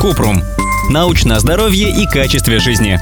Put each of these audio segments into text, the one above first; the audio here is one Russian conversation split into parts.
Купрум. Научное здоровье и качестве жизни.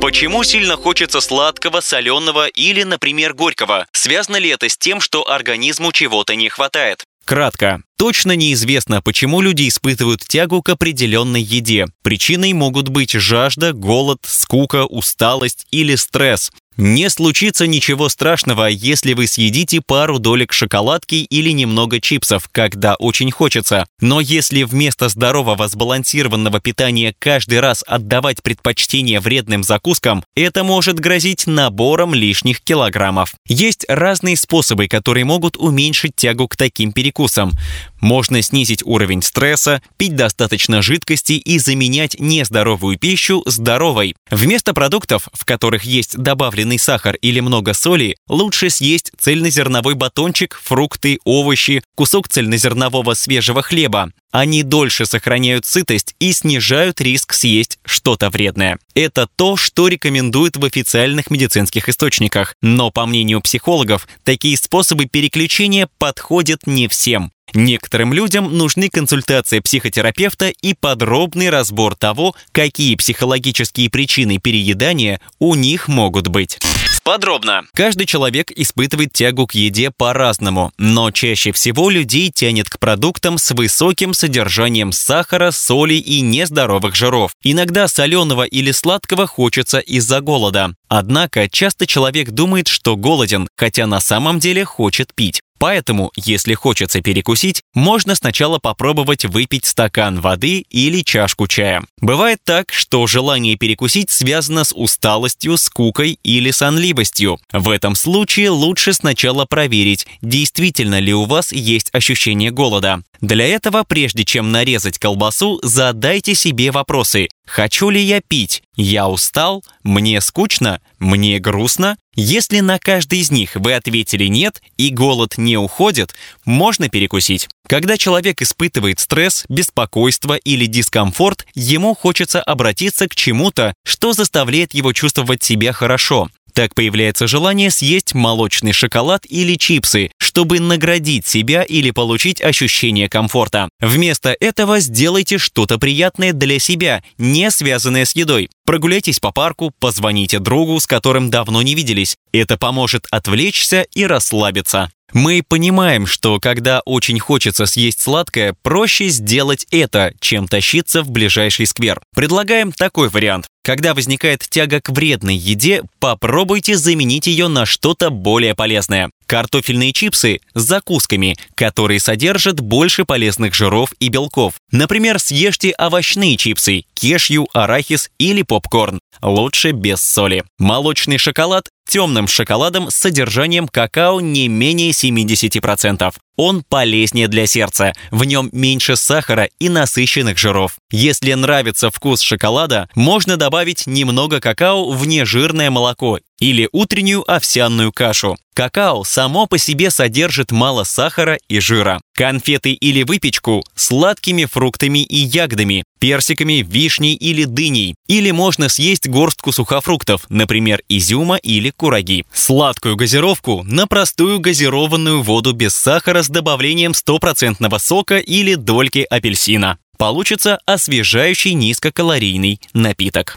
Почему сильно хочется сладкого, соленого или, например, горького? Связано ли это с тем, что организму чего-то не хватает? Кратко. Точно неизвестно, почему люди испытывают тягу к определенной еде. Причиной могут быть жажда, голод, скука, усталость или стресс. Не случится ничего страшного, если вы съедите пару долек шоколадки или немного чипсов, когда очень хочется. Но если вместо здорового сбалансированного питания каждый раз отдавать предпочтение вредным закускам, это может грозить набором лишних килограммов. Есть разные способы, которые могут уменьшить тягу к таким перекусам. Можно снизить уровень стресса, пить достаточно жидкости и заменять нездоровую пищу здоровой. Вместо продуктов, в которых есть добавленный сахар или много соли, лучше съесть цельнозерновой батончик, фрукты, овощи, кусок цельнозернового свежего хлеба. Они дольше сохраняют сытость и снижают риск съесть что-то вредное. Это то, что рекомендуют в официальных медицинских источниках. Но, по мнению психологов, такие способы переключения подходят не всем. Некоторым людям нужны консультация психотерапевта и подробный разбор того, какие психологические причины переедания у них могут быть. Подробно. Каждый человек испытывает тягу к еде по-разному, но чаще всего людей тянет к продуктам с высоким содержанием сахара, соли и нездоровых жиров. Иногда соленого или сладкого хочется из-за голода. Однако часто человек думает, что голоден, хотя на самом деле хочет пить. Поэтому, если хочется перекусить, можно сначала попробовать выпить стакан воды или чашку чая. Бывает так, что желание перекусить связано с усталостью, скукой или сонливостью. В этом случае лучше сначала проверить, действительно ли у вас есть ощущение голода. Для этого, прежде чем нарезать колбасу, задайте себе вопросы. Хочу ли я пить? Я устал? Мне скучно? Мне грустно? Если на каждый из них вы ответили «нет» и голод не уходит, можно перекусить. Когда человек испытывает стресс, беспокойство или дискомфорт, ему хочется обратиться к чему-то, что заставляет его чувствовать себя хорошо. Так появляется желание съесть молочный шоколад или чипсы, чтобы наградить себя или получить ощущение комфорта. Вместо этого сделайте что-то приятное для себя, не связанное с едой. Прогуляйтесь по парку, позвоните другу, с которым давно не виделись. Это поможет отвлечься и расслабиться. Мы понимаем, что когда очень хочется съесть сладкое, проще сделать это, чем тащиться в ближайший сквер. Предлагаем такой вариант. Когда возникает тяга к вредной еде, попробуйте заменить ее на что-то более полезное. Картофельные чипсы с закусками, которые содержат больше полезных жиров и белков. Например, съешьте овощные чипсы, кешью, арахис или попкорн. Лучше без соли. Молочный шоколад темным шоколадом с содержанием какао не менее 70%. Он полезнее для сердца, в нем меньше сахара и насыщенных жиров. Если нравится вкус шоколада, можно добавить немного какао в нежирное молоко или утреннюю овсяную кашу. Какао само по себе содержит мало сахара и жира. Конфеты или выпечку сладкими фруктами и ягодами, персиками, вишней или дыней. Или можно съесть горстку сухофруктов, например, изюма или кураги. Сладкую газировку на простую газированную воду без сахара с добавлением стопроцентного сока или дольки апельсина. Получится освежающий низкокалорийный напиток.